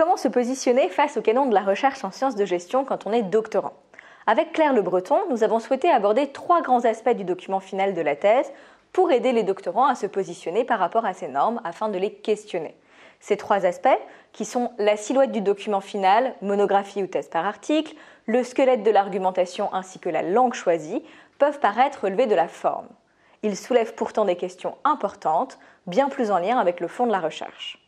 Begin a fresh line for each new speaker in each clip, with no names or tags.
Comment se positionner face au canon de la recherche en sciences de gestion quand on est doctorant Avec Claire Le Breton, nous avons souhaité aborder trois grands aspects du document final de la thèse pour aider les doctorants à se positionner par rapport à ces normes afin de les questionner. Ces trois aspects, qui sont la silhouette du document final, monographie ou thèse par article, le squelette de l'argumentation ainsi que la langue choisie, peuvent paraître relevés de la forme. Ils soulèvent pourtant des questions importantes, bien plus en lien avec le fond de la recherche.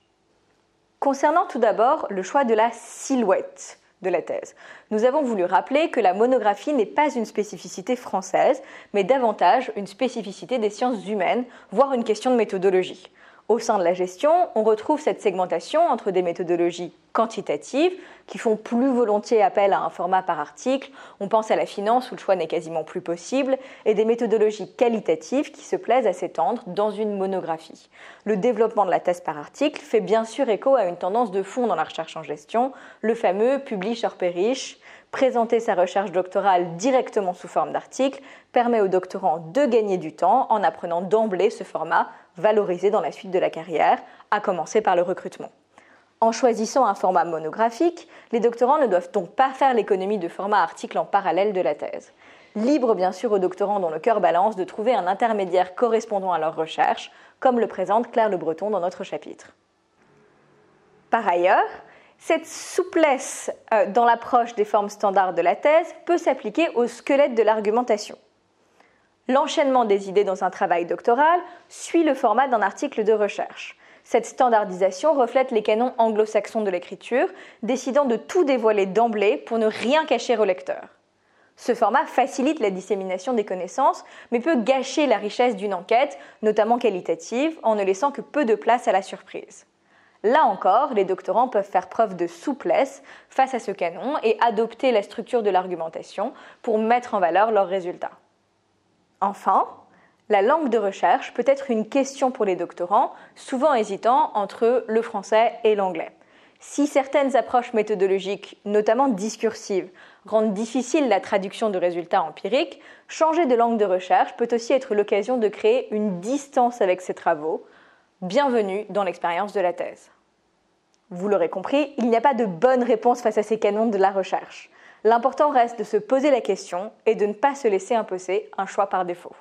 Concernant tout d'abord le choix de la silhouette de la thèse, nous avons voulu rappeler que la monographie n'est pas une spécificité française, mais davantage une spécificité des sciences humaines, voire une question de méthodologie. Au sein de la gestion, on retrouve cette segmentation entre des méthodologies quantitatives qui font plus volontiers appel à un format par article, on pense à la finance où le choix n'est quasiment plus possible, et des méthodologies qualitatives qui se plaisent à s'étendre dans une monographie. Le développement de la thèse par article fait bien sûr écho à une tendance de fond dans la recherche en gestion, le fameux publish or perish, Présenter sa recherche doctorale directement sous forme d'article permet aux doctorants de gagner du temps en apprenant d'emblée ce format valorisé dans la suite de la carrière, à commencer par le recrutement. En choisissant un format monographique, les doctorants ne doivent donc pas faire l'économie de format article en parallèle de la thèse. Libre bien sûr aux doctorants dont le cœur balance de trouver un intermédiaire correspondant à leur recherche, comme le présente Claire Le Breton dans notre chapitre. Par ailleurs, cette souplesse euh, dans l'approche des formes standards de la thèse peut s'appliquer au squelette de l'argumentation. L'enchaînement des idées dans un travail doctoral suit le format d'un article de recherche. Cette standardisation reflète les canons anglo-saxons de l'écriture, décidant de tout dévoiler d'emblée pour ne rien cacher au lecteur. Ce format facilite la dissémination des connaissances, mais peut gâcher la richesse d'une enquête, notamment qualitative, en ne laissant que peu de place à la surprise. Là encore, les doctorants peuvent faire preuve de souplesse face à ce canon et adopter la structure de l'argumentation pour mettre en valeur leurs résultats. Enfin, la langue de recherche peut être une question pour les doctorants, souvent hésitant entre le français et l'anglais. Si certaines approches méthodologiques, notamment discursives, rendent difficile la traduction de résultats empiriques, changer de langue de recherche peut aussi être l'occasion de créer une distance avec ces travaux, Bienvenue dans l'expérience de la thèse. Vous l'aurez compris, il n'y a pas de bonne réponse face à ces canons de la recherche. L'important reste de se poser la question et de ne pas se laisser imposer un choix par défaut.